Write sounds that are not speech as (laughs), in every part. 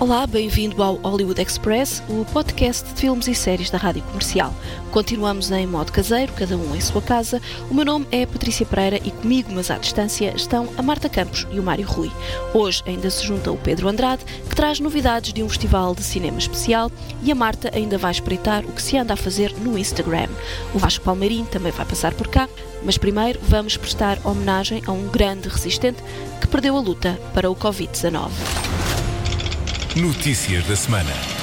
Olá, bem-vindo ao Hollywood Express, o podcast de filmes e séries da Rádio Comercial. Continuamos em modo caseiro, cada um em sua casa. O meu nome é Patrícia Pereira e comigo, mas à distância, estão a Marta Campos e o Mário Rui. Hoje ainda se junta o Pedro Andrade, que traz novidades de um festival de cinema especial, e a Marta ainda vai espreitar o que se anda a fazer no Instagram. O Vasco Palmeirim também vai passar por cá, mas primeiro vamos prestar homenagem a um grande resistente que perdeu a luta para o Covid-19. Notícias da semana.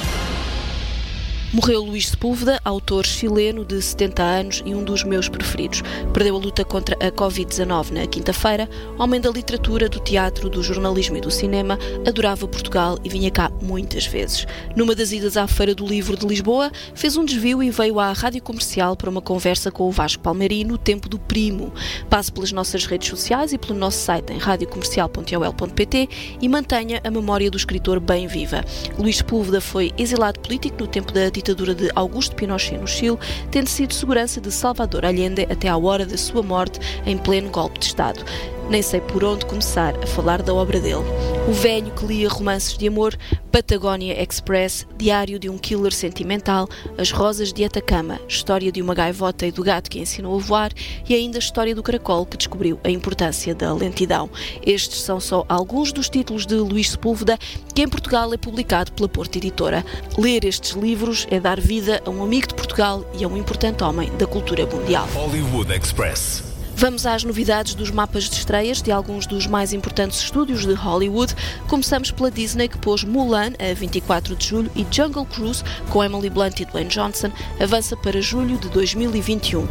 Morreu Luís Sepúlveda, autor chileno de 70 anos e um dos meus preferidos. Perdeu a luta contra a Covid-19 na quinta-feira. Homem da literatura, do teatro, do jornalismo e do cinema, adorava Portugal e vinha cá muitas vezes. Numa das idas à Feira do Livro de Lisboa, fez um desvio e veio à rádio comercial para uma conversa com o Vasco Palmeirim no tempo do primo. Passe pelas nossas redes sociais e pelo nosso site em radiocomercial.ol.pt e mantenha a memória do escritor bem viva. Luís Sepúlveda foi exilado político no tempo da ditadura de Augusto Pinochet no Chile, tendo sido segurança de Salvador Allende até à hora da sua morte em pleno golpe de Estado. Nem sei por onde começar a falar da obra dele. O velho que lia romances de amor, Patagónia Express, Diário de um Killer Sentimental, As Rosas de Atacama, História de uma Gaivota e do Gato que ensinou a voar e ainda a História do Caracol que descobriu a importância da lentidão. Estes são só alguns dos títulos de Luís Sepúlveda que em Portugal é publicado pela Porta Editora. Ler estes livros é dar vida a um amigo de Portugal e a um importante homem da cultura mundial. Hollywood Express. Vamos às novidades dos mapas de estreias de alguns dos mais importantes estúdios de Hollywood. Começamos pela Disney, que pôs Mulan a 24 de julho e Jungle Cruise, com Emily Blunt e Dwayne Johnson, avança para julho de 2021.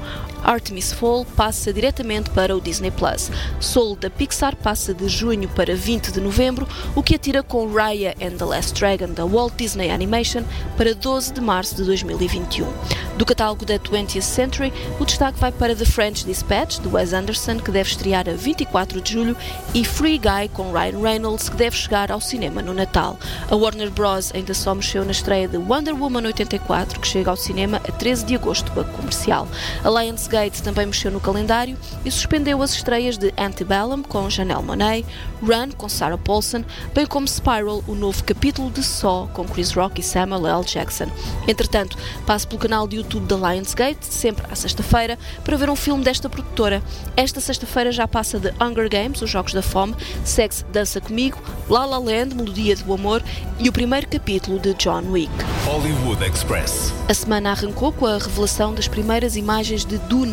Artemis Fall passa diretamente para o Disney Plus. Soul da Pixar passa de junho para 20 de novembro, o que atira com Raya and the Last Dragon da Walt Disney Animation para 12 de março de 2021. Do catálogo da 20th Century, o destaque vai para The French Dispatch, de Wes Anderson, que deve estrear a 24 de julho, e Free Guy, com Ryan Reynolds, que deve chegar ao cinema no Natal. A Warner Bros. ainda só mexeu na estreia de Wonder Woman 84, que chega ao cinema a 13 de agosto para comercial. A Lionsgate também mexeu no calendário e suspendeu as estreias de Antebellum, com Janelle Monáe, Run, com Sarah Paulson, bem como Spiral, o novo capítulo de Saw, com Chris Rock e Samuel L. Jackson. Entretanto, passe pelo canal de YouTube da Lionsgate, sempre à sexta-feira, para ver um filme desta produtora. Esta sexta-feira já passa de Hunger Games, Os Jogos da Fome, Sex Dança Comigo, La La Land, Melodia do Amor e o primeiro capítulo de John Wick. Hollywood Express. A semana arrancou com a revelação das primeiras imagens de Duna,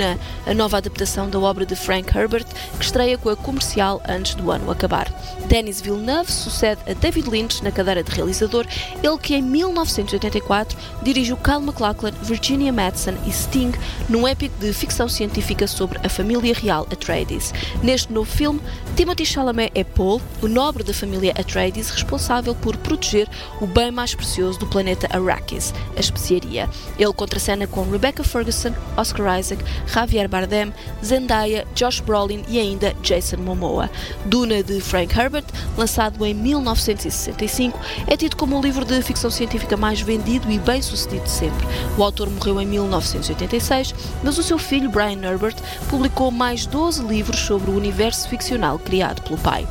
a nova adaptação da obra de Frank Herbert, que estreia com a comercial antes do ano acabar. Denis Villeneuve sucede a David Lynch na cadeira de realizador, ele que em 1984 dirigiu Kyle MacLachlan, Virginia Madsen e Sting num épico de ficção científica sobre a família real Atreides. Neste novo filme, Timothy Chalamet é Paul, o nobre da família Atreides responsável por proteger o bem mais precioso do planeta Arrakis, a especiaria. Ele contracena com Rebecca Ferguson, Oscar Isaac, Javier Bardem, Zendaya, Josh Brolin e ainda Jason Momoa. Duna de Frank Herbert, lançado em 1965, é tido como o livro de ficção científica mais vendido e bem sucedido de sempre. O autor morreu em 1986, mas o seu filho Brian Herbert publicou mais 12 livros sobre o universo ficcional criado pelo pai.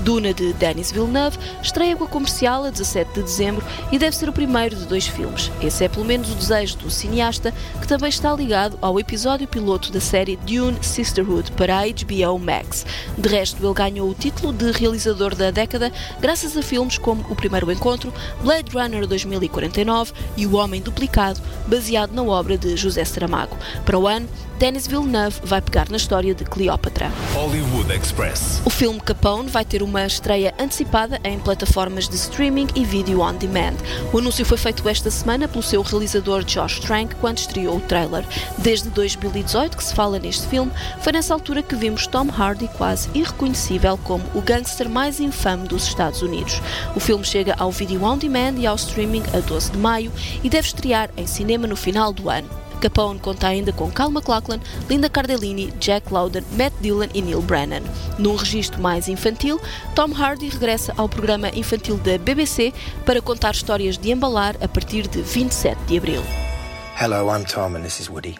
Duna de Denis Villeneuve estreia com a comercial a 17 de dezembro e deve ser o primeiro de dois filmes. Esse é pelo menos o desejo do cineasta, que também está ligado ao episódio piloto da série Dune Sisterhood para a HBO Max. De resto, ele ganhou o título de realizador da década graças a filmes como O Primeiro Encontro, Blade Runner 2049 e O Homem Duplicado, baseado na obra de José Saramago. Para o ano, Denis Villeneuve vai pegar na história de Cleópatra. Hollywood Express. O filme Capone vai ter uma estreia antecipada em plataformas de streaming e vídeo on demand. O anúncio foi feito esta semana pelo seu realizador Josh Trank quando estreou o trailer. Desde 2018 que se fala neste filme, foi nessa altura que vimos Tom Hardy quase irreconhecível como o gangster mais infame dos Estados Unidos. O filme chega ao vídeo on demand e ao streaming a 12 de maio e deve estrear em cinema no final do ano. Capone conta ainda com Cal MacLachlan, Linda Cardellini, Jack Lowden, Matt Dillon e Neil Brennan. Num registro mais infantil, Tom Hardy regressa ao programa infantil da BBC para contar histórias de embalar a partir de 27 de abril. Hello, I'm Tom and this is Woody.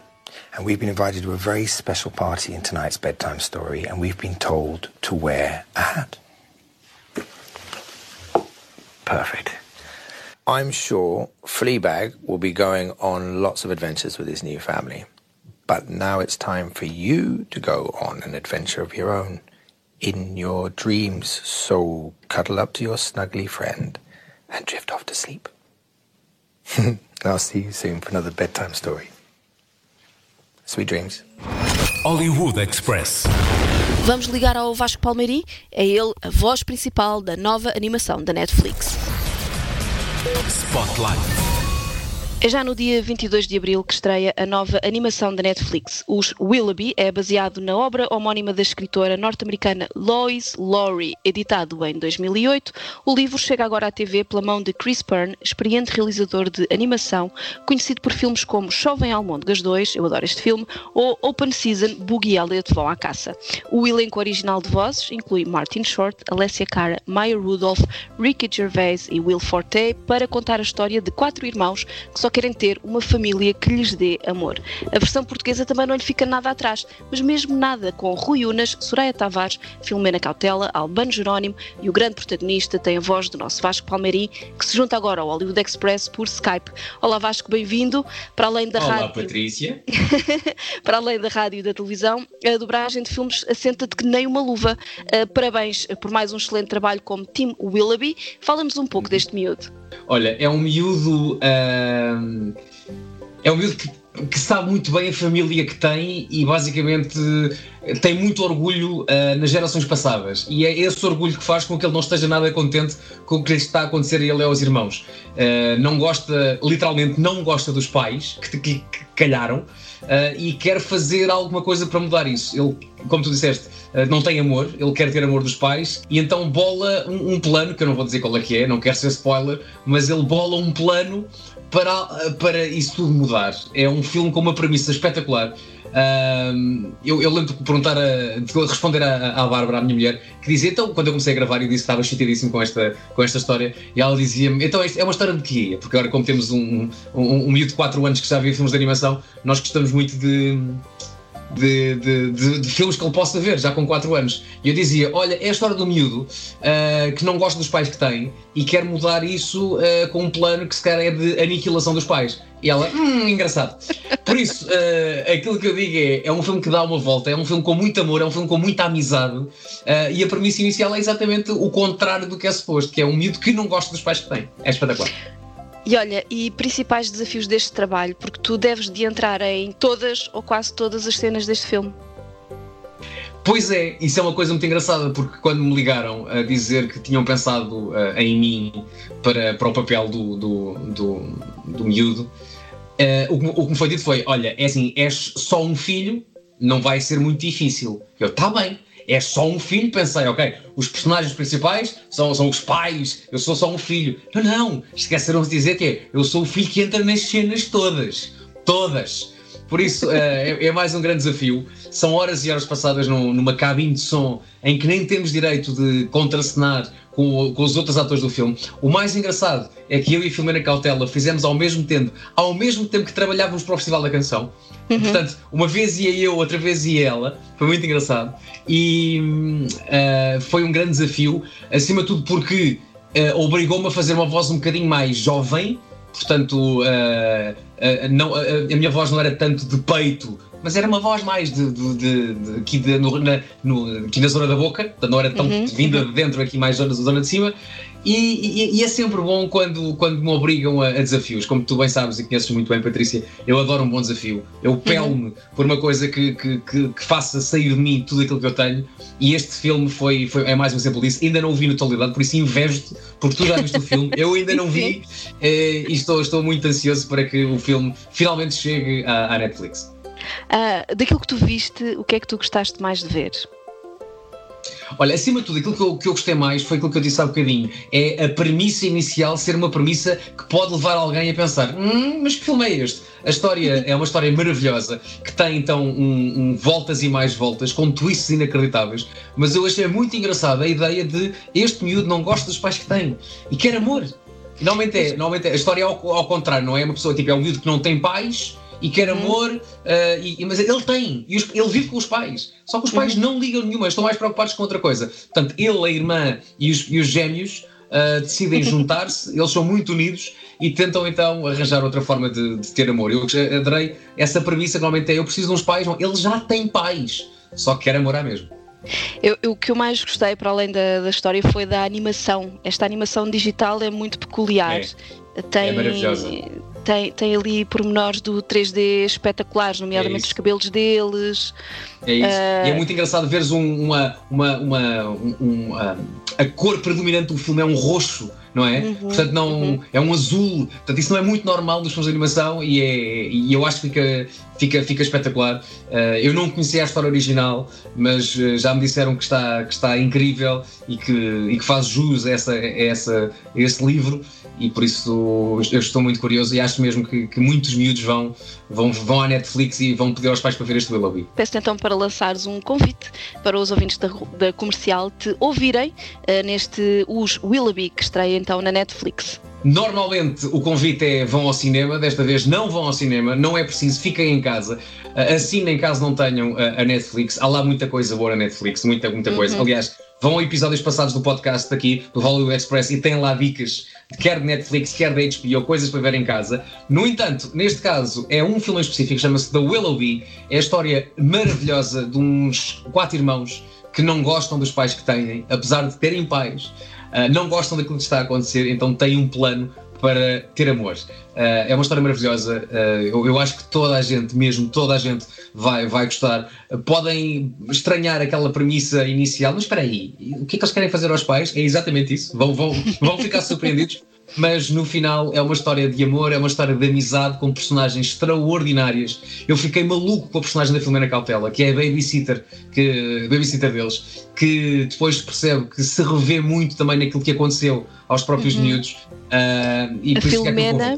And we've been invited to a very special party in tonight's bedtime story, and we've been told to wear a hat. Perfect. I'm sure Fleabag will be going on lots of adventures with his new family. But now it's time for you to go on an adventure of your own in your dreams. So cuddle up to your snuggly friend and drift off to sleep. (laughs) I'll see you soon for another bedtime story. Sweet dreams. Hollywood Express. Vamos ligar ao Vasco Palmeirim, é ele a voz principal da nova animação da Netflix. Spotlight. É já no dia 22 de abril que estreia a nova animação da Netflix. Os Willoughby é baseado na obra homónima da escritora norte-americana Lois Lowry, editado em 2008. O livro chega agora à TV pela mão de Chris Byrne, experiente realizador de animação, conhecido por filmes como Chovem Almôndegas 2, eu adoro este filme, ou Open Season, Boogie e Elliot vão à caça. O elenco original de vozes inclui Martin Short, Alessia Cara, Maya Rudolph, Ricky Gervais e Will Forte para contar a história de quatro irmãos que só querem ter uma família que lhes dê amor. A versão portuguesa também não lhe fica nada atrás, mas mesmo nada, com Rui Unas, Soraya Tavares, Filomena Cautela, Albano Jerónimo e o grande protagonista tem a voz do nosso Vasco Palmeirim, que se junta agora ao Hollywood Express por Skype. Olá Vasco, bem-vindo. Para além da Olá, rádio. Patrícia. (laughs) Para além da rádio e da televisão, a dobragem de filmes assenta-te que nem uma luva. Uh, parabéns por mais um excelente trabalho como Tim Willoughby. Fala-nos um pouco deste miúdo. Olha, é um miúdo. ahm, é um miúdo que, que sabe muito bem a família que tem e basicamente tem muito orgulho ah, nas gerações passadas. E é esse orgulho que faz com que ele não esteja nada contente com o que lhe está a acontecer a ele e aos irmãos. Ah, não gosta, literalmente, não gosta dos pais que, que, que calharam. Ah, e quer fazer alguma coisa para mudar isso. Ele, como tu disseste, ah, não tem amor, ele quer ter amor dos pais e então bola um, um plano, que eu não vou dizer qual é que é, não quero ser spoiler, mas ele bola um plano para, para isso tudo mudar. É um filme com uma premissa espetacular. Eu, eu lembro de perguntar a, de responder à, à Bárbara, à minha mulher, que dizia, então, quando eu comecei a gravar, eu disse que estava chateadíssimo com esta, com esta história, e ela dizia-me, então é uma história de quê? Porque agora, como temos um, um, um miúdo de 4 anos que já viu filmes de animação, nós gostamos muito de. De, de, de- de filmes que ele possa ver, já com 4 anos. E eu dizia: Olha, é a história do miúdo ah, que não gosta dos pais que tem e quer mudar isso ah, com um plano que se calhar é de aniquilação dos pais. E ela, hum, engraçado. Por isso, ah, aquilo que eu digo é: é um filme que dá uma volta, é um filme com muito amor, é um filme com muita amizade. e a premissa inicial é exatamente o contrário do que é suposto, que é um miúdo que não gosta dos pais que tem. É espetacular. E olha, e principais desafios deste trabalho, porque tu deves de entrar em todas ou quase todas as cenas deste filme. Pois é, isso é uma coisa muito engraçada, porque quando me ligaram a dizer que tinham pensado ah, em mim para, para o papel do, do, do, do miúdo, ah, o, que, o que me foi dito foi: Olha, é assim, és só um filho, não vai ser muito difícil. Eu, tá bem, é só um filho, pensei, ok, os personagens principais são, são os pais, eu sou só um filho. Não, não, esqueceram-se de dizer que é, eu sou o filho que entra nas cenas todas. Todas. Por isso, eh, é, é mais um grande desafio. São horas e horas passadas num- numa cabine de som em que nem temos direito de contracenar com, com os outros atores do filme. O mais engraçado é que eu e a Filomena Cautela fizemos ao mesmo tempo, ao mesmo tempo que trabalhávamos para o Festival da Canção. Portanto, uma vez ia eu, outra vez ia ela. Foi muito engraçado. E eh, foi um grande desafio, acima de tudo porque eh, obrigou-me a fazer uma voz um bocadinho mais jovem. Portanto, eh, não, eh, a minha voz não era tanto de peito, mas era uma voz mais de, de- de- de- aqui, no- na, no- aqui na zona da boca, portanto, não era tão vinda de dentro, aqui mais zona, zona de cima. E, e- e é sempre bom quando, quando me obrigam a, a desafios. Como tu bem sabes e conheces muito bem, Patrícia, eu adoro um bom desafio. Eu pelo-me por uma coisa que, que, que, que faça sair de mim tudo aquilo que eu tenho. E este filme foi, foi, é mais um exemplo disso. Ainda não o vi na totalidade, por isso invejo-te, porque tu já viste o filme. Eu ainda não vi (laughs) eh, e estou, estou muito ansioso para que o filme finalmente chegue à, à Netflix. Ah, daquilo que tu viste, o que é que tu gostaste mais de ver? Olha, acima de tudo, aquilo que eu, que eu gostei mais foi aquilo que eu disse há bocadinho. É a premissa inicial ser uma premissa que pode levar alguém a pensar: hum, mas que filme é este? A história (laughs) é uma história maravilhosa que tem então um, um voltas e mais voltas, com twists inacreditáveis. Mas eu achei muito engraçada a ideia de este miúdo não gosta dos pais que tem e quer amor. Normalmente é, normalmente é, a história é ao, ao contrário, não é? Uma pessoa tipo, é um miúdo que não tem pais e quer uhum. amor, uh, e, mas ele tem, e os, ele vive com os pais. Só que os pais uhum. não ligam nenhuma, estão mais preocupados com outra coisa. Portanto, ele, a irmã e os, e os gêmeos uh, decidem (laughs) juntar-se, eles são muito unidos e tentam então arranjar outra forma de, de, ter amor. Eu adorei essa premissa que normalmente é: eu preciso de uns pais, não, ele já tem pais, só que quer amor à mesmo. Eu, eu, o que eu mais gostei, para além da, da, história, foi da animação. Esta animação digital é muito peculiar. É, tem, é maravilhosa tem, tem ali pormenores do 3D espetaculares, nomeadamente é os cabelos deles. É isso. Uh... E é ah, muito engraçado veres um, uma, uma, uma, um, uma, a cor predominante do filme é um roxo, não é? Uhum, Portanto, não, uhum. é um azul. Portanto, isso não é muito normal nos filmes de animação e, é, e eu acho que fica, fica, espetacular. Uh, eu não conhecia a história original, mas uh, já me disseram que está, que está incrível e que, e que faz jus a, essa, a, essa, a esse livro e por isso eu estou muito curioso e acho mesmo que, que, muitos miúdos vão, vão, vão à Netflix e vão pedir aos pais para ver este Willoughby. Peço então para lançares um convite para os ouvintes da, da comercial te ouvirem uh, neste Os Willoughby que estreia então na Netflix. Normalmente o convite é vão ao cinema, desta vez não vão ao cinema, não é preciso, fiquem em casa, uh, assinem caso não tenham uh, a Netflix, há lá muita coisa boa na Netflix, muita, muita uhum. coisa. Aliás, vão a episódios passados do podcast aqui, do Hollywood Express, e têm lá dicas, quer de Netflix, quer da HBO, coisas para ver em casa. No entanto, neste caso, é um filme específico, chama-se The Willoughby, é a história maravilhosa de uns quatro irmãos que não gostam dos pais que têm, apesar de terem pais, uh, não gostam daquilo que está a acontecer, então têm um plano para ter amor. Uh, é uma história maravilhosa. Uh, eu, eu, acho que toda a gente, mesmo toda a gente, vai, vai gostar. Uh, podem estranhar aquela premissa inicial, mas espera aí, o que é que eles querem fazer aos pais? É exatamente isso. Vão, vão, vão ficar surpreendidos mas no final é uma história de amor, é uma história de amizade com personagens extraordinárias. Eu fiquei maluco com a personagem da Filomena Cautela, que é a babysitter, que, a babysitter deles, que depois percebe que se revê muito também naquilo que aconteceu aos próprios uhum. miúdos. Uh, e a Filomena.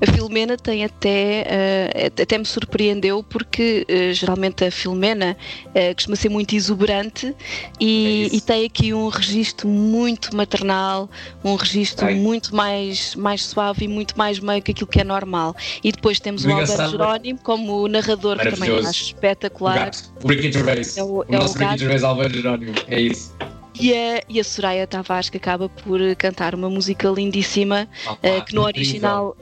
A Filomena tem até, uh, até me surpreendeu porque uh, geralmente a Filomena uh, costuma ser muito exuberante e, é e, tem aqui um registro muito maternal, um registro Ai. muito mais, mais suave e muito mais meio que aquilo que é normal. E depois temos o Alberto Jerónimo como narrador que também acho espetacular. O Ricky Gervais. É o, o, é nosso Ricky Gervais Alberto Jerónimo, é isso. E a, e a Soraya Tavares que acaba por cantar uma música lindíssima uh, que no original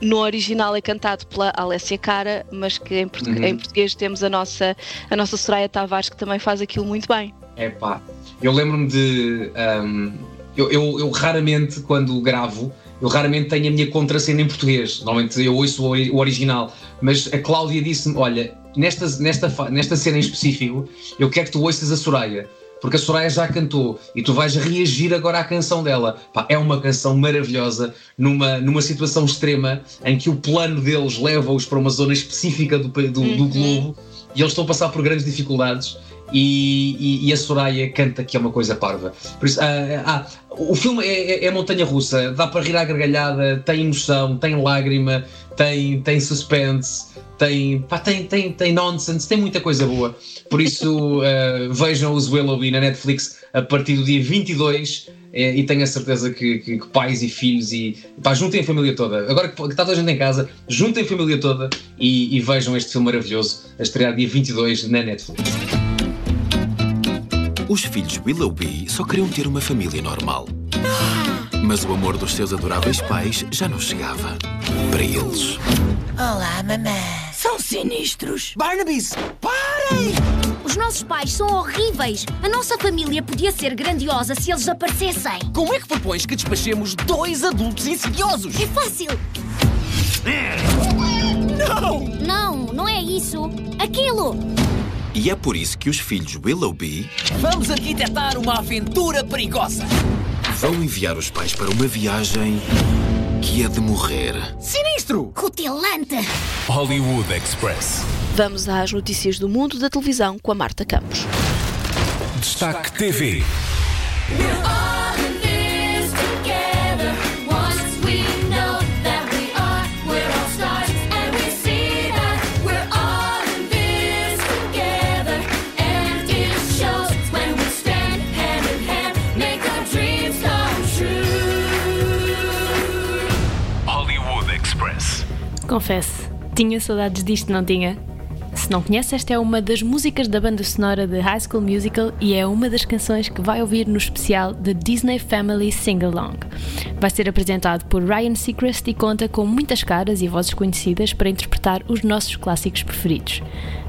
no original é cantado pela Alessia Cara, mas que em, português, uhum. em português temos a nossa, a nossa Soraya Tavares que também faz aquilo muito bem. É pá, eu lembro-me de. Um, eu, eu, eu, raramente, quando gravo, eu raramente tenho a minha contracena em português. Normalmente eu ouço o, o original, mas a Cláudia disse-me: olha, nesta, nesta, nesta cena em específico, eu quero que tu ouças a Soraya porque a Soraya já cantou e tu vais reagir agora à canção dela. Pá, é uma canção maravilhosa, numa, numa situação extrema em que o plano deles leva-os para uma zona específica do, do, uhum. do globo e eles estão a passar por grandes dificuldades. E, e, e, a Soraya canta que é uma coisa parva. Por isso, ah, ah, o filme é, é, é montanha russa, dá para rir à gargalhada, tem emoção, tem lágrima, tem, tem suspense, tem, pá, tem, tem, tem nonsense, tem muita coisa boa. Por isso, uh, (laughs) vejam os Willoughby na Netflix a partir do dia 22 eh, e tenho a certeza que, que, que, pais e filhos e pá, juntem a família toda. Agora que, que está toda a gente em casa, juntem a família toda e, e vejam este filme maravilhoso a estrear dia 22 na Netflix. Os filhos Willoughby só queriam ter uma família normal. Mas o amor dos seus adoráveis pais já não chegava para eles. Olá, mamãe. São sinistros. Barnabys, parem! Os nossos pais são horríveis. A nossa família podia ser grandiosa se eles aparecessem. Como é que propões que despachemos dois adultos insidiosos? É fácil. Não! Não, não é isso. Aquilo! E é por isso que os filhos Willoughby Vamos arquitetar uma aventura perigosa. Vão enviar os pais para uma viagem que é de morrer. Sinistro! Cutilante! Hollywood Express. Vamos às notícias do mundo da televisão com a Marta Campos. Destaque TV. Confesso, tinha saudades disto, não tinha? Se não conhece, esta é uma das músicas da banda sonora de High School Musical e é uma das canções que vai ouvir no especial The Disney Family Sing-Along. Vai ser apresentado por Ryan Seacrest e conta com muitas caras e vozes conhecidas para interpretar os nossos clássicos preferidos.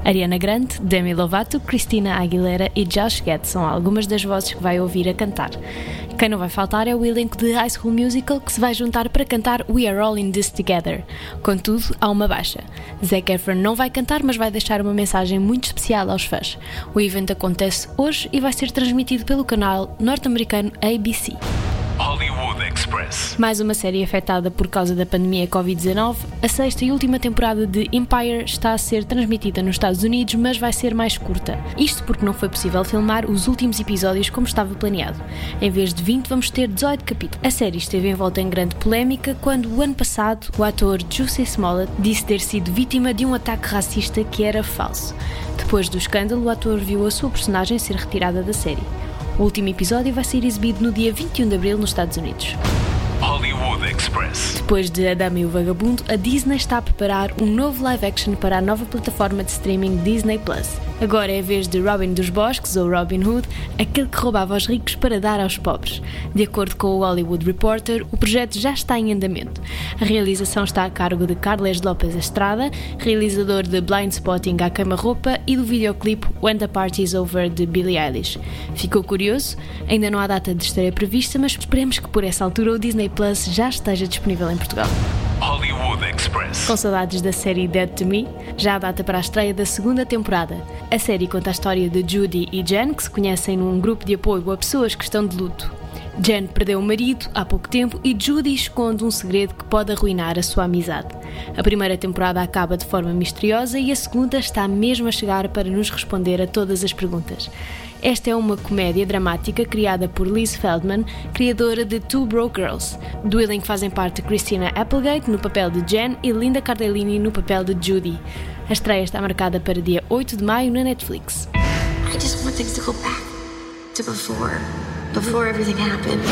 Ariana Grande, Demi Lovato, Christina Aguilera e Josh Gad são algumas das vozes que vai ouvir a cantar. Quem não vai faltar é o elenco de High School Musical que se vai juntar para cantar We Are All in This Together. Contudo, há uma baixa. Zac Efron não vai cantar, mas vai deixar uma mensagem muito especial aos fãs. O evento acontece hoje e vai ser transmitido pelo canal norte-americano ABC. Hollywood Express. Mais uma série afetada por causa da pandemia Covid-19, a sexta e última temporada de Empire está a ser transmitida nos Estados Unidos, mas vai ser mais curta. Isto porque não foi possível filmar os últimos episódios como estava planeado. Em vez de 20, vamos ter 18 capítulos. A série esteve envolta em grande polémica quando, o ano passado, o ator Jussie Smollett disse ter sido vítima de um ataque racista que era falso. Depois do escândalo, o ator viu a sua personagem ser retirada da série. O último episódio vai ser exibido no dia 21 de abril nos Estados Unidos. Hollywood Express. Depois de A Dama e o Vagabundo, a Disney está a preparar um novo live action para a nova plataforma de streaming Disney Plus. Agora é a vez de Robin dos Bosques, ou Robin Hood, aquele que roubava aos ricos para dar aos pobres. De acordo com o Hollywood Reporter, o projeto já está em andamento. A realização está a cargo de Carles López Estrada, realizador de Blind Spotting à Cama-Roupa e do videoclipe When the Party's Over de Billie Eilish. Ficou curioso? Ainda não há data de estreia prevista, mas esperemos que por essa altura o Disney Plus já esteja disponível em Portugal. Hollywood Express. Com saudades da série Dead to Me, já há data para a estreia da segunda temporada. A série conta a história de Judy e Jen, que se conhecem num grupo de apoio a pessoas que estão de luto. Jen perdeu o marido há pouco tempo e Judy esconde um segredo que pode arruinar a sua amizade. A primeira temporada acaba de forma misteriosa e a segunda está mesmo a chegar para nos responder a todas as perguntas. Esta é uma comédia dramática criada por Liz Feldman, criadora de Two Broke Girls. Do elenco fazem parte Christina Applegate no papel de Jen e Linda Cardellini no papel de Judy. A estreia está marcada para dia 8 de maio na Netflix. I just want things to go back to before, before everything happened.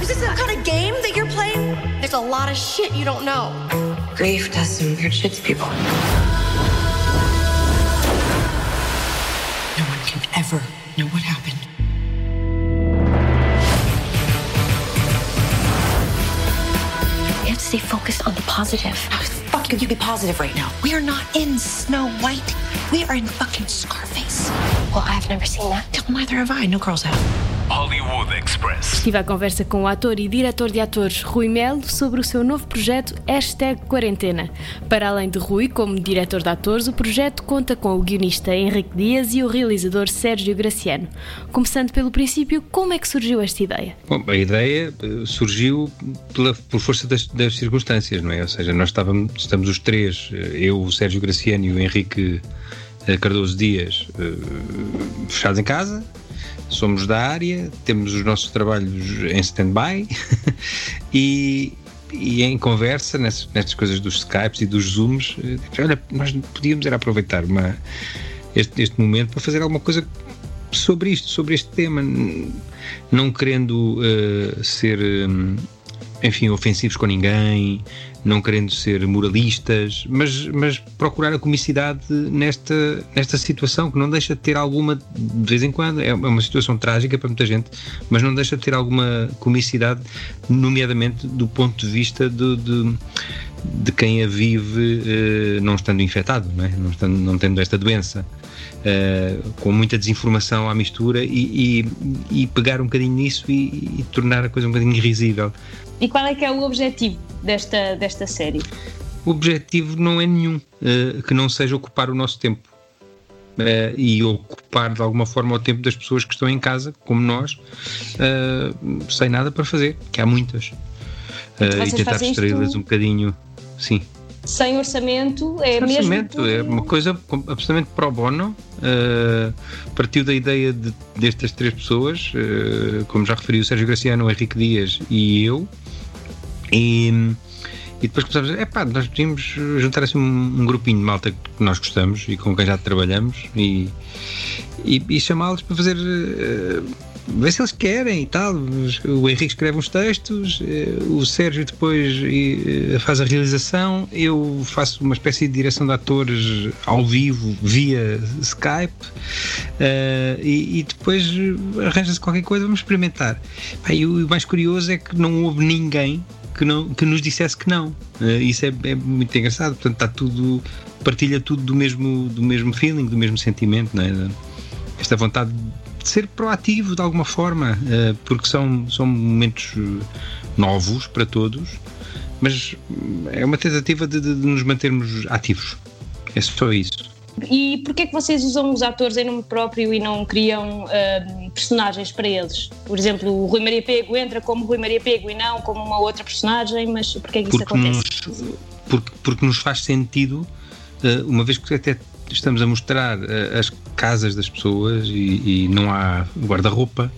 Is this the kind of game that you're playing? There's a lot of shit you don't know. Grief does some weird shit to people. Ever know what happened. We have to stay focused on the positive. How the fuck could you be positive right now? We are not in Snow White. We are in fucking Scarface. Well, I've never seen that. Neither have I. No girls have. Hollywood Express. Estive à conversa com o ator e diretor de atores Rui Melo sobre o seu novo projeto Hashtag Quarentena. Para além de Rui, como diretor de atores, o projeto conta com o guionista Henrique Dias e o realizador Sérgio Graciano. Começando pelo princípio, como é que surgiu esta ideia? Bom, a ideia eh, surgiu pela, por força das, das circunstâncias, não é? Ou seja, nós estávamos, estamos os três, eh, eu, o Sérgio Graciano e o Henrique eh, Cardoso Dias, fechados em casa, somos da área, temos os nossos trabalhos em stand-by (laughs) e, e em conversa nestas, coisas dos Skypes e dos Zooms, eh, olha, nós podíamos era aproveitar uma, este, este momento para fazer alguma coisa sobre isto, sobre este tema, não querendo eh, ser, hum, enfim, ofensivos com ninguém, não querendo ser moralistas, mas, mas procurar a comicidade nesta, nesta situação que não deixa de ter alguma, de vez em quando, é uma situação trágica para muita gente, mas não deixa de ter alguma comicidade, nomeadamente do ponto de vista de, de, de quem a vive eh, não estando infectado, não, é? não, estando, não tendo esta doença. eh, com muita desinformação à mistura e, e, e pegar um bocadinho nisso e, e tornar a coisa um bocadinho risível. E qual é que é o objetivo desta, desta série? O objetivo não é nenhum eh, que não seja ocupar o nosso tempo eh, e ocupar de alguma forma o tempo das pessoas que estão em casa, como nós, eh, sem nada para fazer, que há muitas. E tentar distraí-las um bocadinho. Sim. sem orçamento, é Sem mesmo. orçamento, por- é uma coisa absolutamente pro bono. uh, partiu da ideia de, destas três pessoas, uh, como já referi, o Sérgio Graciano, o Henrique Dias e eu. E, e depois começámos a epá, nós podíamos juntar assim um, grupinho de malta que nós gostamos e com quem já trabalhamos e, e, e chamá-los para fazer. uh, ver se eles querem e tal. O Henrique escreve uns textos, eh, o Sérgio depois eh, faz a realização, eu faço uma espécie de direção de atores ao vivo via Skype e, depois arranja-se qualquer coisa, vamos experimentar. Pá, e o mais curioso é que não houve ninguém que, não, que nos dissesse que não. Eh, isso é, é muito engraçado, portanto está tudo, partilha tudo do mesmo, do mesmo feeling, do mesmo sentimento, não é? esta vontade de ser proativo de alguma forma, eh, porque são, são momentos eh, novos para todos, mas hum, é uma tentativa de, de- de nos mantermos ativos. É só isso. E porquê é que vocês usam os atores em nome próprio e não criam ahm, personagens para eles? Por exemplo, o Rui Maria Pego entra como Rui Maria Pego e não como uma outra personagem, mas porquê é que isso Porque acontece? nos, porque, porque nos faz sentido, eh, uma vez que até estamos a mostrar eh, as casas das pessoas e, e não há guarda-roupa,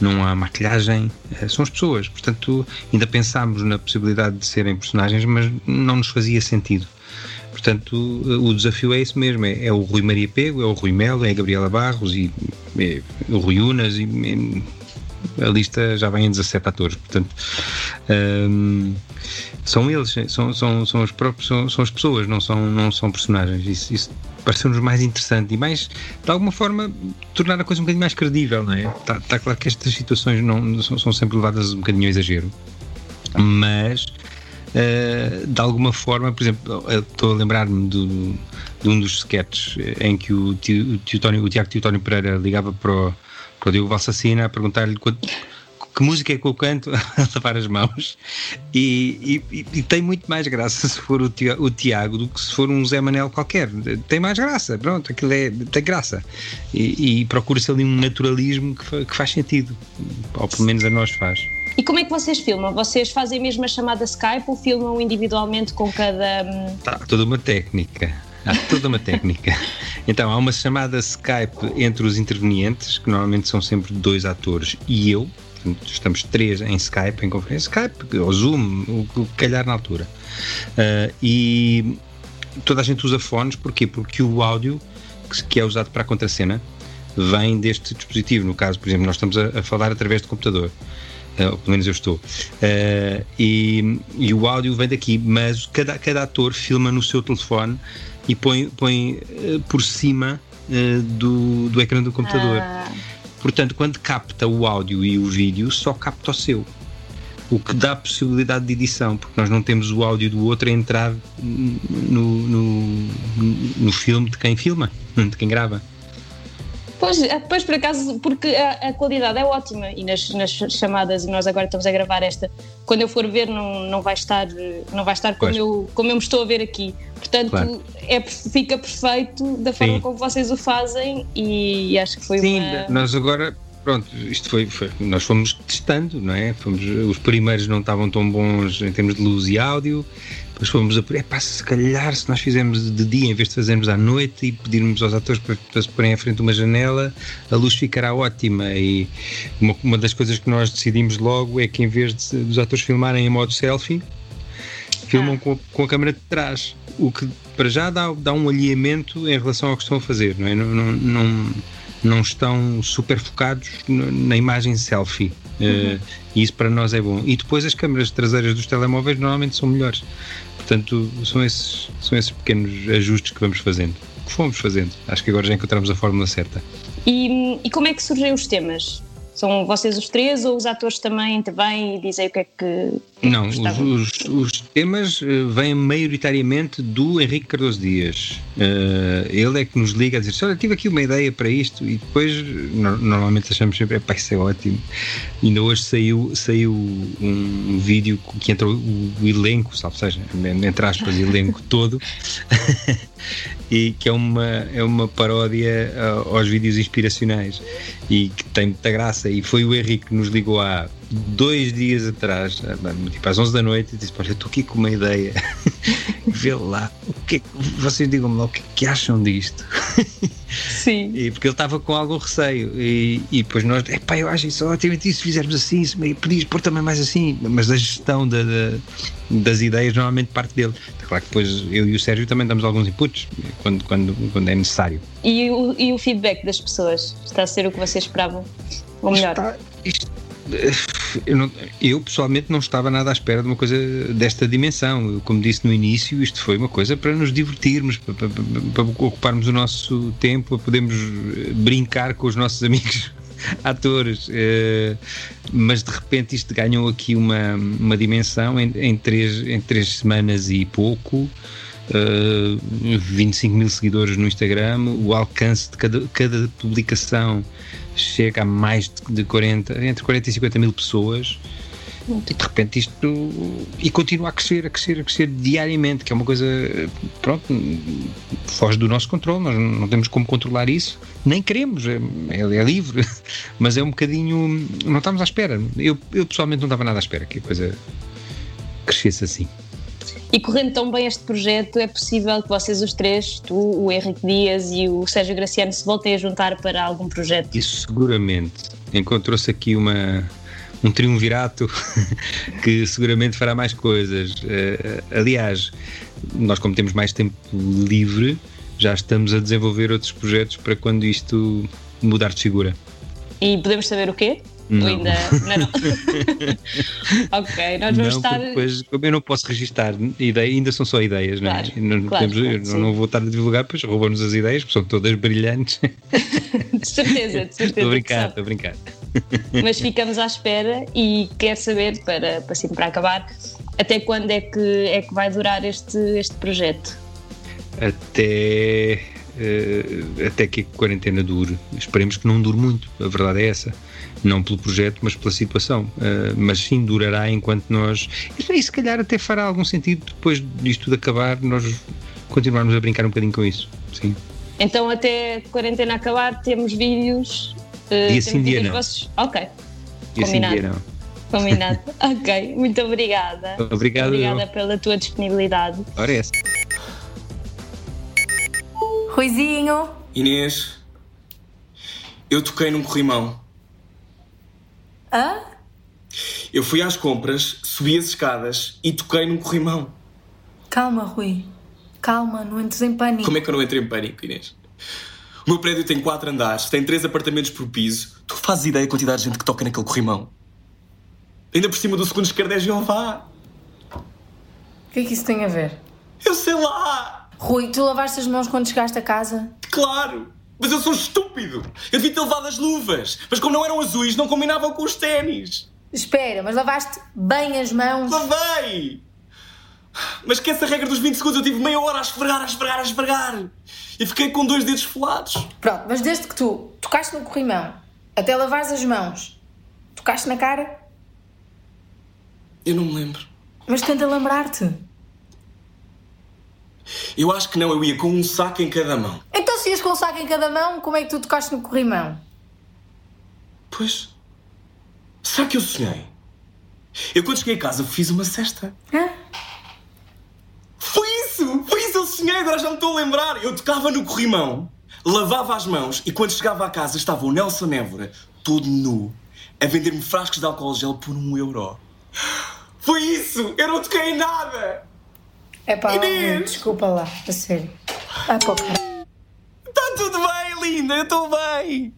não há maquilhagem, eh, são as pessoas. Portanto, ainda pensámos na possibilidade de serem personagens, mas não nos fazia sentido. Portanto, o desafio é esse mesmo: é, é o Rui Maria Pego, é o Rui Melo, é a Gabriela Barros e é o Rui Unas e, e a lista já vem em 17 atores. Portanto, hum, são eles, são, são, são, os próprios, são, são as pessoas, não são, não são personagens. Isso, isso pareceu-nos mais interessante e mais, de alguma forma, tornar a coisa um bocadinho mais credível, não é? Está tá claro que estas situações não, são, são sempre levadas um bocadinho ao exagero, mas eh, de alguma forma, por exemplo, estou a lembrar-me do- de um dos sketches em que o, tio, o, Teotónio- o Tiago Teotónio Pereira ligava para o, para o Diogo a perguntar-lhe quanto- que música é que eu canto (laughs) a lavar as mãos e, e- e- tem muito mais graça se for o, Tia- o Tiago do que se for um Zé Manel qualquer tem mais graça, pronto, aquilo é, tem graça e, e procura-se ali um naturalismo que, fa- que faz sentido ou pelo menos a nós faz E como é que vocês filmam? Vocês fazem mesmo a chamada Skype ou filmam individualmente com cada. hum, Há toda uma técnica. Há toda uma técnica. (laughs) Então, há uma chamada Skype entre os intervenientes, que normalmente são sempre dois atores, e eu. Estamos três em Skype, em conferência. Skype ou Zoom, o que calhar na altura. Ah, e toda a gente usa fones, porquê? Porque o áudio que, que é usado para a contracena vem deste dispositivo. No caso, por exemplo, nós estamos a, a falar através de computador. Uh, ou pelo menos eu estou. Uh, e, e o áudio vem daqui, mas cada, cada ator filma no seu telefone e põe, põe uh, por cima uh, do, do ecrã do computador. Ah. Portanto, quando capta o áudio e o vídeo, só capta o seu. O que dá possibilidade de edição, porque nós não temos o áudio do outro a entrar no, no, no filme de quem filma, de quem grava. Pois, ah, pois por acaso, porque a, a qualidade é ótima e nas, nas chamadas, e nós agora estamos a gravar esta, quando eu for ver não, não vai estar, não vai estar como Pois. eu, como eu me estou a ver aqui. Portanto, Claro. é, fica perfeito da forma Sim. como vocês o fazem e acho que foi Sim, uma. nós agora, pronto, isto foi, foi- nós fomos testando, não é? Fomos, os primeiros não estavam tão bons em termos de luz e áudio, depois fomos a por, epá, se calhar se nós fizermos de dia em vez de fazermos à noite e pedirmos aos atores para, para se porem à frente de uma janela, a luz ficará ótima e uma, uma das coisas que nós decidimos logo é que em vez de, dos atores filmarem em modo selfie, filmam com, a- com a câmera de trás, o que para já dá, dá um alinhamento em relação ao que estão a fazer, não é? Não, não, não, não estão super focados na imagem selfie. Eh, e isso para nós é bom. E depois as câmaras traseiras dos telemóveis normalmente são melhores. Portanto, são esses, são esses pequenos ajustes que vamos fazendo. Que fomos fazendo. Acho que agora já encontramos a fórmula certa. E, e como é que surgem os temas? São vocês os três ou os atores também intervêm e dizem o que é que. Não, os, os, os temas eh, vêm maioritariamente do Henrique Cardoso Dias. Eh, ele é que nos liga a dizer: Olha, tive aqui uma ideia para isto, e depois no- normalmente achamos sempre: Epá, isso é ótimo. Ainda hoje saiu, saiu um vídeo que entra o, o elenco, salvo seja, entre aspas, elenco (laughs) todo, (laughs) e que é uma, é uma paródia ah, aos vídeos inspiracionais e que tem muita graça e foi o Henrique que nos ligou há dois dias atrás, tipo às 11 da noite, e disse: Olha, estou aqui com uma ideia. (laughs) Vê lá, o que é que, vocês digam-me lá o que é que acham disto. (laughs) Sim. E porque ele estava com algum receio. E, e depois nós, epá, eu acho isso ótimo, e se fizermos assim, se me podias pôr também mais assim. Mas a gestão da, da, das ideias normalmente parte dele. Claro que depois eu e o Sérgio também damos alguns inputs quando, quando, quando é necessário. E o, e o feedback das pessoas? Está a ser o que vocês esperavam? Ou melhor? Está, isto, eu, não, eu, pessoalmente não estava nada à espera de uma coisa desta dimensão. Eu, como disse no início, isto foi uma coisa para nos divertirmos, para, para, para ocuparmos o nosso tempo, para podermos brincar com os nossos (laughs) amigos atores, uh, mas de repente isto ganhou aqui uma, uma dimensão em, em, três, em três semanas e pouco. Uh, 25 mil seguidores no Instagram, o alcance de cada, cada publicação chega a mais de 40, entre 40 e 50 mil pessoas. E de repente isto. E continua a crescer, a crescer, a crescer diariamente, que é uma coisa. Pronto, foge do nosso controle, nós não temos como controlar isso, nem queremos, é, é, é livre, (laughs) mas é um bocadinho. Não estamos à espera. Eu, eu pessoalmente não estava nada à espera que a coisa crescesse assim. E correndo tão bem este projeto, é possível que vocês os três, tu, o Henrique Dias e o Sérgio Graciano, se voltem a juntar para algum projeto? Isso seguramente. Encontrou-se aqui uma um triunvirato (laughs) que seguramente fará mais coisas. Uh, aliás, nós, como temos mais tempo livre, já estamos a desenvolver outros projetos para quando isto mudar de figura. E podemos saber o quê? Não. ainda. Não, (laughs) ok, nós vamos não, estar. Depois, como eu não posso registar ideia, ainda são só ideias, claro, não é? Não, claro, temos, claro, não, não vou estar a divulgar, pois roubam-nos as ideias, porque são todas brilhantes. (laughs) de certeza, de certeza. Estou a brincar, estou a brincar. Mas ficamos à espera e quero saber, para, para, assim, para acabar, até quando é que, é que vai durar este, este projeto? Até. Uh, até que a quarentena dure. Esperemos que não dure muito, a verdade é essa não pelo projeto, mas pela situação. Uh, mas sim, durará enquanto nós. E se calhar até fará algum sentido depois disto tudo acabar, nós continuarmos a brincar um bocadinho com isso. Sim. Então, até a quarentena acabar, temos vídeos. Uh, dia sim, dia não. Vossos... Ok. Dia Combinado. Sim, dia não. Combinado. (laughs) ok, muito obrigada. Obrigado. Obrigada pela tua disponibilidade. Ora, é essa. Ruizinho. Inês, eu toquei num corrimão. Hã? Eu fui às compras, subi as escadas e toquei num corrimão. Calma, Rui. Calma, não entres em pânico. Como é que eu não entrei em pânico, Inês? O meu prédio tem quatro andares, tem três apartamentos por piso. Tu fazes ideia da quantidade de gente que toca naquele corrimão? Ainda por cima do segundo esquerdo é Jeová. O que é que isso tem a ver? Eu sei lá! Rui, tu lavaste as mãos quando chegaste a casa? Claro! Mas eu sou estúpido! Eu devia ter levado as luvas, mas como não eram azuis, não combinavam com os ténis. Espera, mas lavaste bem as mãos? Lavei! Mas que essa regra dos 20 segundos eu tive meia hora a esfregar, a esfregar, a esfregar. E fiquei com dois dedos folados. Pronto, mas desde que tu tocaste no corrimão até lavares as mãos, tocaste na cara? Eu não me lembro. Mas tenta lembrar-te. Eu acho que não, eu ia com um saco em cada mão. Então se ias com um saco em cada mão, como é que tu tocaste no corrimão? Pois. Será que eu sonhei? Eu quando cheguei a casa fiz uma cesta. Hã? Foi isso! Foi isso, eu sonhei, agora já me estou a lembrar. Eu tocava no corrimão, lavava as mãos e quando chegava a casa estava o Nelson Évora, todo nu, a vender-me frascos de álcool gel por um euro. Foi isso! Eu não toquei em nada! É pá, desculpa lá, a sério. Pá, cara. Está tudo bem, linda, eu estou bem!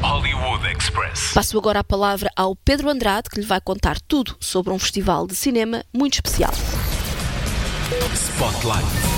Hollywood Express. Passo agora a palavra ao Pedro Andrade, que lhe vai contar tudo sobre um festival de cinema muito especial. Spotlight.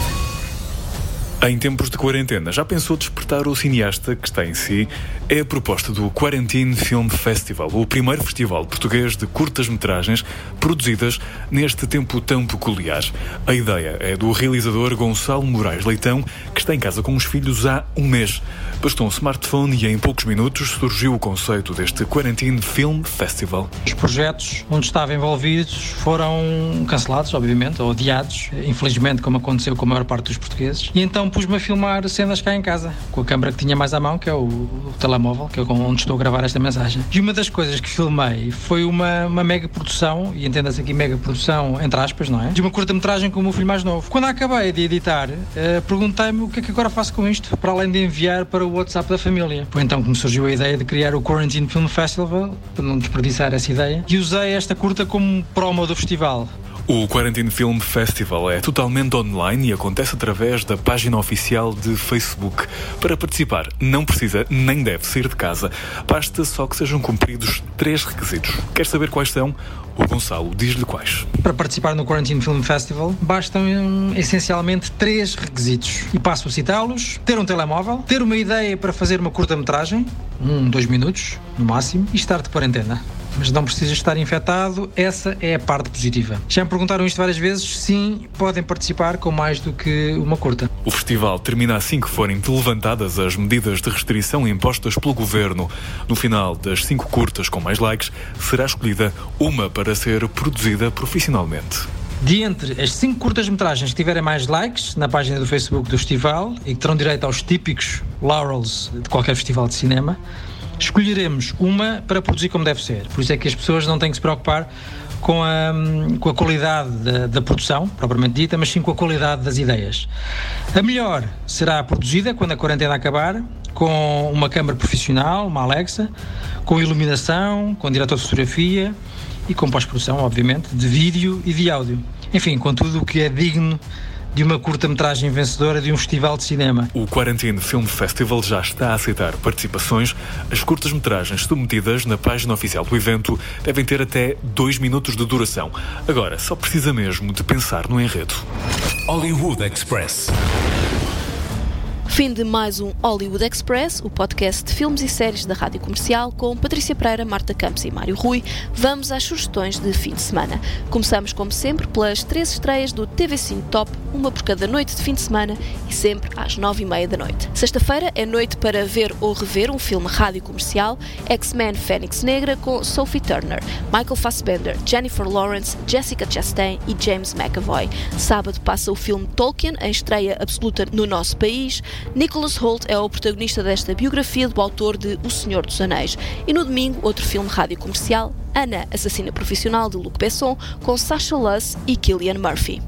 Em tempos de quarentena, já pensou despertar o cineasta que está em si? É a proposta do Quarantine Film Festival, o primeiro festival português de curtas-metragens produzidas neste tempo tão peculiar. A ideia é do realizador Gonçalo Moraes Leitão, que está em casa com os filhos há um mês. Bastou um smartphone e em poucos minutos surgiu o conceito deste Quarantine Film Festival. Os projetos onde estava envolvidos foram cancelados, obviamente, ou adiados, infelizmente, como aconteceu com a maior parte dos portugueses. E então pus-me a filmar cenas cá em casa, com a câmera que tinha mais à mão, que é o, o telemóvel, que é onde estou a gravar esta mensagem. E uma das coisas que filmei foi uma, uma mega produção, e entenda-se aqui mega produção, entre aspas, não é? De uma curta-metragem com o meu filho mais novo. Quando acabei de editar, uh, perguntei-me o que é que agora faço com isto, para além de enviar para o WhatsApp da família. Foi então que me surgiu a ideia de criar o Quarantine Film Festival, para não desperdiçar essa ideia, e usei esta curta como promo do festival. O Quarantine Film Festival é totalmente online e acontece através da página oficial de Facebook. Para participar, não precisa nem deve sair de casa, basta só que sejam cumpridos três requisitos. Quer saber quais são? O Gonçalo diz-lhe quais. Para participar no Quarantine Film Festival, bastam hum, essencialmente três requisitos. E passo a citá-los: ter um telemóvel, ter uma ideia para fazer uma curta-metragem, um, dois minutos, no máximo, e estar de quarentena mas não precisa estar infectado, essa é a parte positiva. Já me perguntaram isto várias vezes, sim, podem participar com mais do que uma curta. O festival termina assim que forem levantadas as medidas de restrição impostas pelo governo. No final das cinco curtas com mais likes, será escolhida uma para ser produzida profissionalmente. De entre as cinco curtas-metragens que tiverem mais likes na página do Facebook do festival e que terão direito aos típicos laurels de qualquer festival de cinema, escolheremos uma para produzir como deve ser. Por isso é que as pessoas não têm que se preocupar com a, com a qualidade da, da, produção, propriamente dita, mas sim com a qualidade das ideias. A melhor será produzida quando a quarentena acabar, com uma câmara profissional, uma Alexa, com iluminação, com diretor de fotografia e com pós-produção, obviamente, de vídeo e de áudio. Enfim, com tudo o que é digno de uma curta-metragem vencedora de um festival de cinema. O Quarantine Film Festival já está a aceitar participações. As curtas-metragens submetidas na página oficial do evento devem ter até dois minutos de duração. Agora, só precisa mesmo de pensar no enredo. Hollywood Express. Fim de mais um Hollywood Express, o podcast de filmes e séries da Rádio Comercial, com Patrícia Pereira, Marta Campos e Mário Rui. Vamos às sugestões de fim de semana. Começamos, como sempre, pelas três estreias do TV Cine Top, uma por cada noite de fim de semana e sempre às nove e meia da noite. Sexta-feira é noite para ver ou rever um filme rádio comercial, X-Men Fênix Negra, com Sophie Turner, Michael Fassbender, Jennifer Lawrence, Jessica Chastain e James McAvoy. Sábado passa o filme Tolkien, em estreia absoluta no nosso país. Nicholas Holt é o protagonista desta biografia do autor de O Senhor dos Anéis. E no domingo, outro filme rádio comercial, Ana, assassina profissional de Luc Besson, com Sasha Luss e Killian Murphy.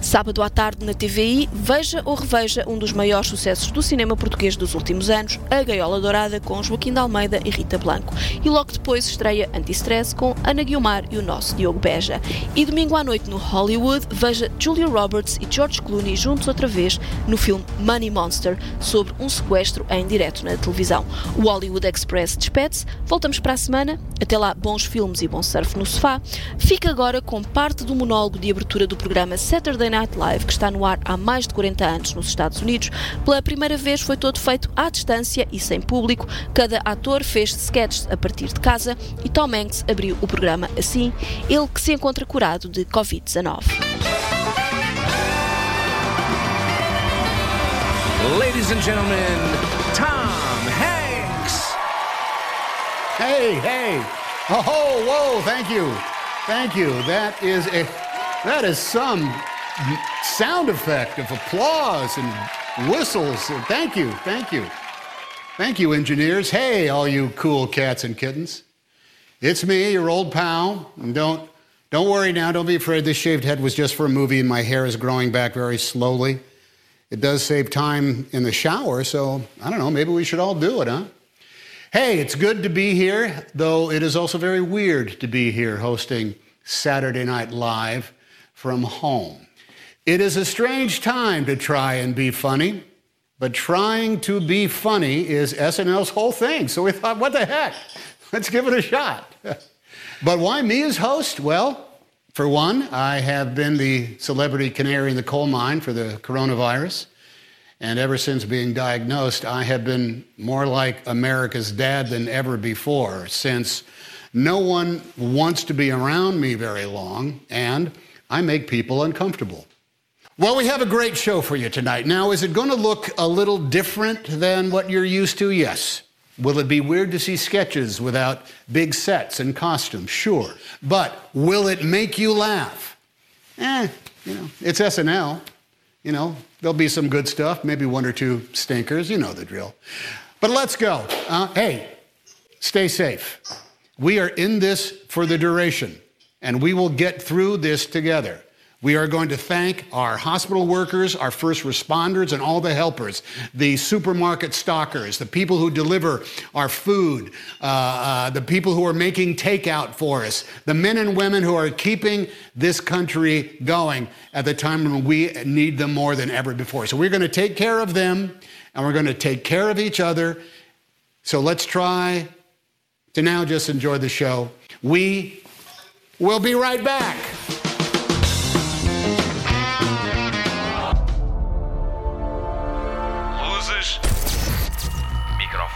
Sábado à tarde na TVI, veja ou reveja um dos maiores sucessos do cinema português dos últimos anos, A Gaiola Dourada, com Joaquim de Almeida e Rita Blanco. E logo depois estreia Anti-Stress com Ana Guiomar e o nosso Diogo Beja. E domingo à noite no Hollywood, veja Julia Roberts e George Clooney juntos outra vez no filme Money Monster, sobre um sequestro em direto na televisão. O Hollywood Express despede-se, voltamos para a semana. Até lá, bons filmes e bom surf no sofá. Fica agora com parte do monólogo de abertura do programa Saturday Night Live, que está no ar há mais de 40 anos nos Estados Unidos. Pela primeira vez foi todo feito à distância e sem público. Cada ator fez sketches a partir de casa e Tom Hanks abriu o programa assim, ele que se encontra curado de Covid-19. Ladies and gentlemen, Tom Hanks. Hey, hey. Oh, whoa, thank you. Thank you. That is a that is some sound effect of applause and whistles. Thank you, thank you. Thank you, engineers. Hey, all you cool cats and kittens. It's me, your old pal. And don't, don't worry now, don't be afraid. This shaved head was just for a movie and my hair is growing back very slowly. It does save time in the shower, so I don't know, maybe we should all do it, huh? Hey, it's good to be here, though it is also very weird to be here hosting Saturday Night Live from home. It is a strange time to try and be funny, but trying to be funny is SNL's whole thing. So we thought, what the heck? (laughs) Let's give it a shot. (laughs) but why me as host? Well, for one, I have been the celebrity canary in the coal mine for the coronavirus. And ever since being diagnosed, I have been more like America's dad than ever before, since no one wants to be around me very long, and I make people uncomfortable. Well, we have a great show for you tonight. Now, is it going to look a little different than what you're used to? Yes. Will it be weird to see sketches without big sets and costumes? Sure. But will it make you laugh? Eh, you know, it's SNL. You know, there'll be some good stuff, maybe one or two stinkers. You know the drill. But let's go. Uh, hey, stay safe. We are in this for the duration, and we will get through this together. We are going to thank our hospital workers, our first responders, and all the helpers, the supermarket stockers, the people who deliver our food, uh, uh, the people who are making takeout for us, the men and women who are keeping this country going at the time when we need them more than ever before. So we're going to take care of them, and we're going to take care of each other. So let's try to now just enjoy the show. We will be right back.